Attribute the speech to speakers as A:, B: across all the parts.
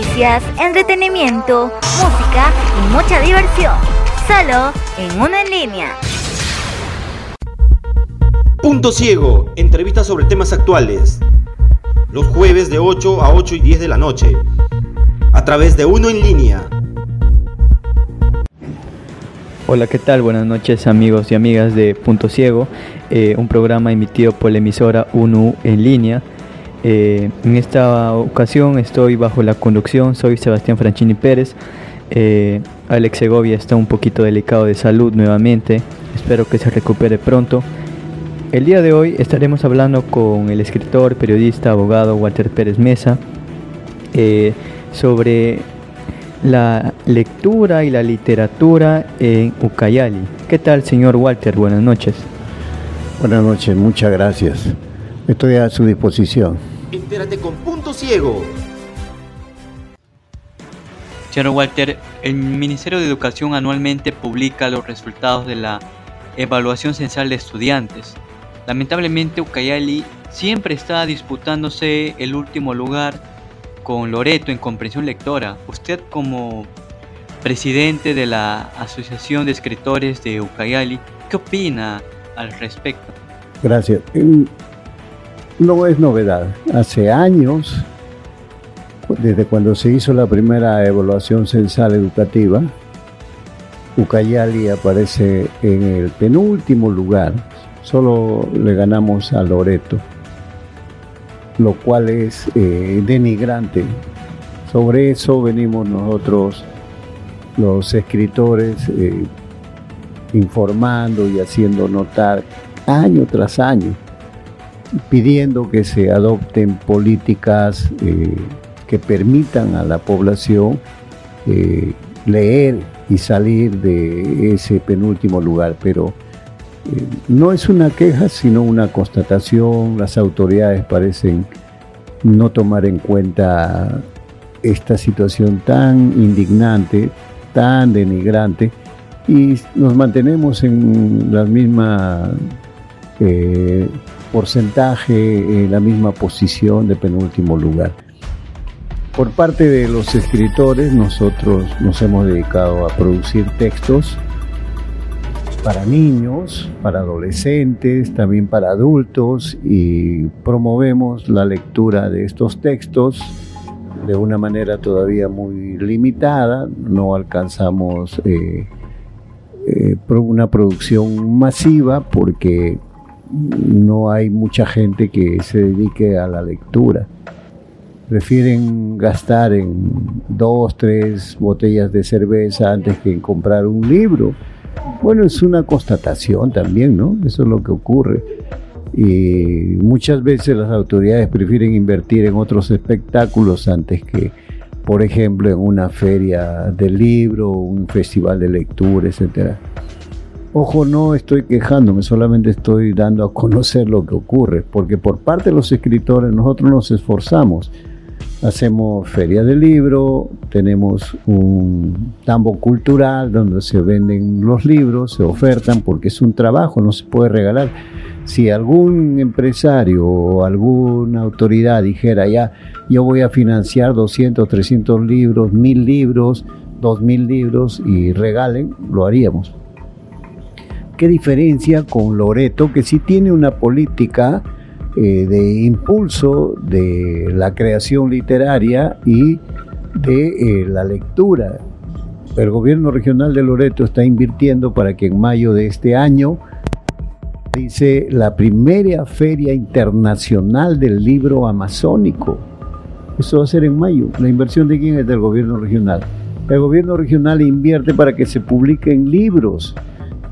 A: noticias, entretenimiento, música y mucha diversión. Solo en uno en línea.
B: Punto Ciego, entrevistas sobre temas actuales. Los jueves de 8 a 8 y 10 de la noche. A través de uno en línea.
C: Hola, ¿qué tal? Buenas noches amigos y amigas de Punto Ciego, eh, un programa emitido por la emisora UNU en línea. Eh, en esta ocasión estoy bajo la conducción, soy Sebastián Franchini Pérez. Eh, Alex Segovia está un poquito delicado de salud nuevamente, espero que se recupere pronto. El día de hoy estaremos hablando con el escritor, periodista, abogado Walter Pérez Mesa eh, sobre la lectura y la literatura en Ucayali. ¿Qué tal, señor Walter? Buenas noches.
D: Buenas noches, muchas gracias. Estoy a su disposición.
B: Entérate con Punto Ciego.
C: Señor Walter, el Ministerio de Educación anualmente publica los resultados de la evaluación censal de estudiantes. Lamentablemente Ucayali siempre está disputándose el último lugar con Loreto en comprensión lectora. Usted como presidente de la Asociación de Escritores de Ucayali, ¿qué opina al respecto?
D: Gracias. No es novedad. Hace años, desde cuando se hizo la primera evaluación censal educativa, Ucayali aparece en el penúltimo lugar. Solo le ganamos a Loreto lo cual es eh, denigrante. Sobre eso venimos nosotros, los escritores, eh, informando y haciendo notar año tras año, pidiendo que se adopten políticas eh, que permitan a la población leer y salir de ese penúltimo lugar. Pero no es una queja, sino una constatación. Las autoridades parecen no tomar en cuenta esta situación tan indignante, tan denigrante, y nos mantenemos en la misma eh, porcentaje, en la misma posición de penúltimo lugar. Por parte de los escritores, nosotros nos hemos dedicado a producir textos para niños, para adolescentes, también para adultos y promovemos la lectura de estos textos de una manera todavía muy limitada, no alcanzamos eh, eh, una producción masiva porque no hay mucha gente que se dedique a la lectura. Prefieren gastar en dos, tres botellas de cerveza antes que en comprar un libro bueno, es una constatación también, ¿no? Eso es lo que ocurre. Y muchas veces las autoridades prefieren invertir en otros espectáculos antes que, por ejemplo, en una feria de libro, un festival de lectura, etc. Ojo, no estoy quejándome, solamente estoy dando a conocer lo que ocurre, porque por parte de los escritores nosotros nos esforzamos Hacemos feria de libro, tenemos un tambo cultural donde se venden los libros, se ofertan porque es un trabajo, no se puede regalar. Si algún empresario o alguna autoridad dijera ya, yo voy a financiar 200, 300 libros, 1000 libros, 2000 libros y regalen, lo haríamos. ¿Qué diferencia con Loreto, que sí tiene una política eh, de impulso de la creación literaria y de eh, la lectura. El gobierno regional de Loreto está invirtiendo para que en mayo de este año dice la primera feria internacional del libro amazónico. Eso va a ser en mayo. ¿La inversión de quién es del gobierno regional? El gobierno regional invierte para que se publiquen libros.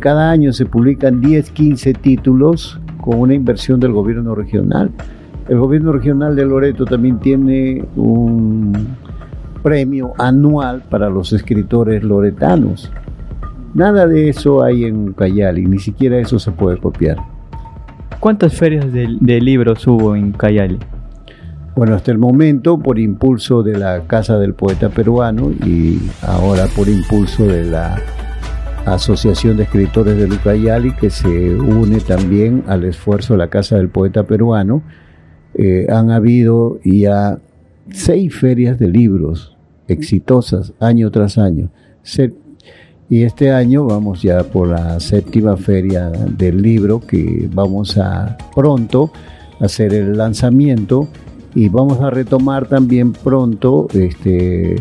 D: Cada año se publican 10, 15 títulos con una inversión del gobierno regional. El gobierno regional de Loreto también tiene un premio anual para los escritores loretanos. Nada de eso hay en Cayali, ni siquiera eso se puede copiar.
C: ¿Cuántas ferias de, de libros hubo en Cayali?
D: Bueno, hasta el momento, por impulso de la Casa del Poeta Peruano y ahora por impulso de la Asociación de Escritores de Lucayali, que se une también al esfuerzo de la Casa del Poeta Peruano. Eh, han habido ya seis ferias de libros exitosas año tras año. Y este año vamos ya por la séptima feria del libro que vamos a pronto hacer el lanzamiento y vamos a retomar también pronto este,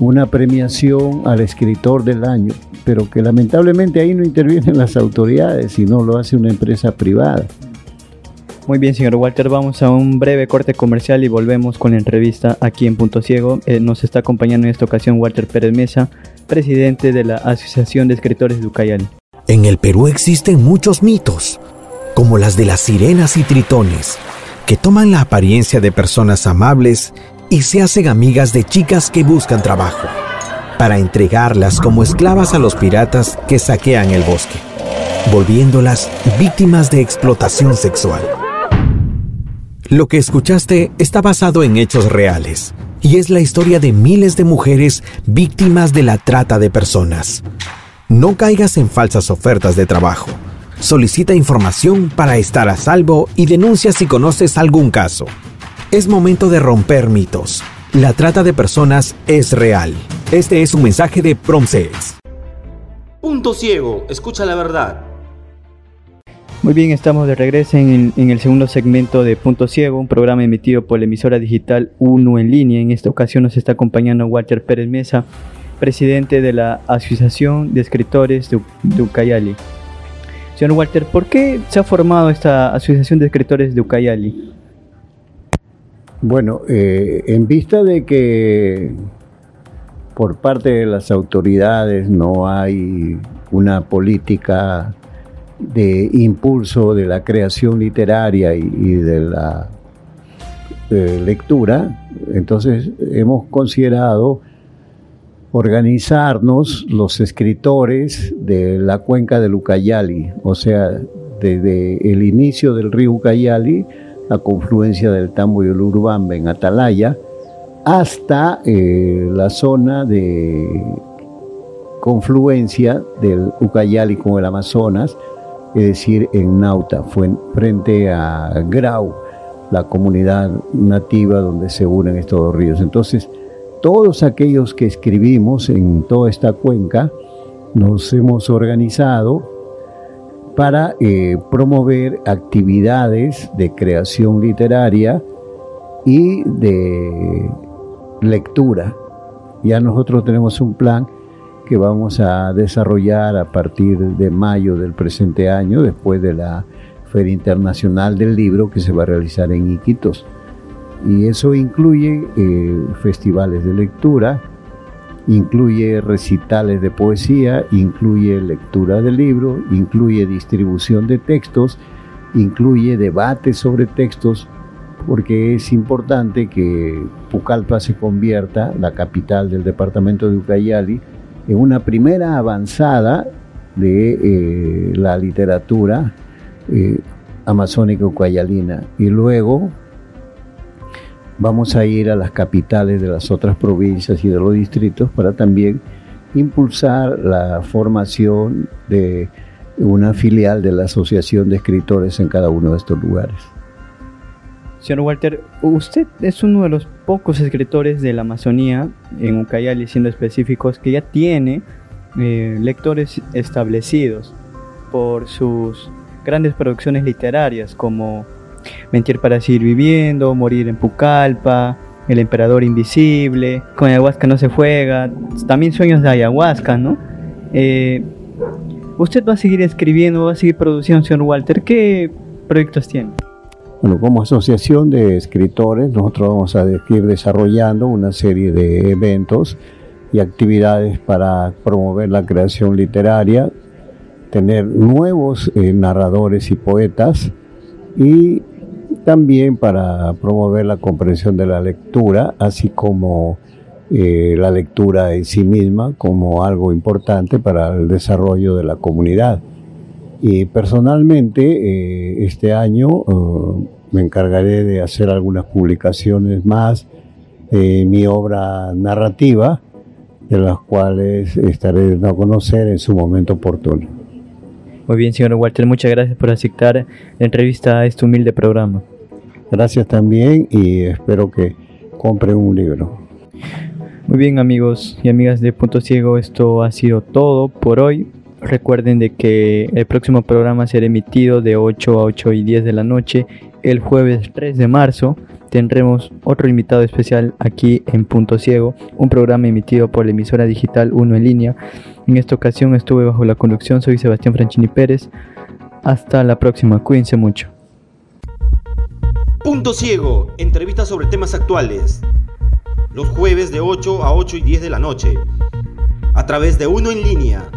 D: una premiación al escritor del año, pero que lamentablemente ahí no intervienen las autoridades, sino lo hace una empresa privada.
C: Muy bien, señor Walter, vamos a un breve corte comercial y volvemos con la entrevista aquí en Punto Ciego. Eh, nos está acompañando en esta ocasión Walter Pérez Mesa, presidente de la Asociación de Escritores de Ucayali.
E: En el Perú existen muchos mitos, como las de las sirenas y tritones, que toman la apariencia de personas amables y se hacen amigas de chicas que buscan trabajo, para entregarlas como esclavas a los piratas que saquean el bosque, volviéndolas víctimas de explotación sexual. Lo que escuchaste está basado en hechos reales y es la historia de miles de mujeres víctimas de la trata de personas. No caigas en falsas ofertas de trabajo. Solicita información para estar a salvo y denuncia si conoces algún caso. Es momento de romper mitos. La trata de personas es real. Este es un mensaje de Promsex.
B: Punto ciego, escucha la verdad.
C: Muy bien, estamos de regreso en, el segundo segmento de Punto Ciego, un programa emitido por la emisora digital UNO en línea. En esta ocasión nos está acompañando Walter Pérez Mesa, presidente de la Asociación de Escritores de, Ucayali. Señor Walter, ¿por qué se ha formado esta Asociación de Escritores de Ucayali?
D: Bueno, eh, en vista de que por parte de las autoridades no hay una política de impulso de la creación literaria y, de la lectura, entonces hemos considerado organizarnos los escritores de la cuenca del Ucayali, o sea, desde el inicio del río Ucayali, la confluencia del Tambo y el Urubamba en Atalaya, hasta eh, la zona de confluencia del Ucayali con el Amazonas, es decir, en Nauta, fue frente a Grau, la comunidad nativa donde se unen estos dos ríos. Entonces, todos aquellos que escribimos en toda esta cuenca, nos hemos organizado para eh, promover actividades de creación literaria y de lectura. Ya nosotros tenemos un plan que vamos a desarrollar a partir de mayo del presente año, después de la Feria Internacional del Libro que se va a realizar en Iquitos. Y eso incluye eh, festivales de lectura, incluye recitales de poesía, incluye lectura de libro, incluye distribución de textos, incluye debates sobre textos, porque es importante que Pucallpa se convierta, la capital del departamento de Ucayali, en una primera avanzada de eh, la literatura eh, amazónica ucayalina. Y luego vamos a ir a las capitales de las otras provincias y de los distritos para también impulsar la formación de una filial de la Asociación de Escritores en cada uno de estos lugares.
C: Señor Walter, usted es uno de los pocos escritores de la Amazonía, en Ucayali siendo específicos, que ya tiene eh, lectores establecidos por sus grandes producciones literarias como Mentir para seguir viviendo, Morir en Pucallpa, El emperador invisible, Con ayahuasca no se juega, también Sueños de ayahuasca, ¿no? Eh, usted va a seguir escribiendo, va a seguir produciendo, señor Walter. ¿Qué proyectos tiene?
D: Bueno, como asociación de escritores, nosotros vamos a ir desarrollando una serie de eventos y actividades para promover la creación literaria, tener nuevos eh, narradores y poetas y también para promover la comprensión de la lectura, así como eh, la lectura en sí misma como algo importante para el desarrollo de la comunidad. Y personalmente, eh, este año eh, me encargaré de hacer algunas publicaciones más de mi obra narrativa, de las cuales estaré dando a conocer en su momento oportuno.
C: Muy bien, señor Walter, muchas gracias por aceptar la entrevista a este humilde programa.
D: Gracias también y espero que compren un libro.
C: Muy bien amigos y amigas de Punto Ciego, esto ha sido todo por hoy. Recuerden de que el próximo programa será emitido de 8 a 8 y 10 de la noche el jueves 3 de marzo. Tendremos otro invitado especial aquí en Punto Ciego, un programa emitido por la emisora digital 1 en línea. En esta ocasión estuve bajo la conducción, soy Sebastián Franchini Pérez. Hasta la próxima, cuídense mucho.
B: Punto Ciego, entrevistas sobre temas actuales. Los jueves de 8 a 8 y 10 de la noche. A través de Uno en línea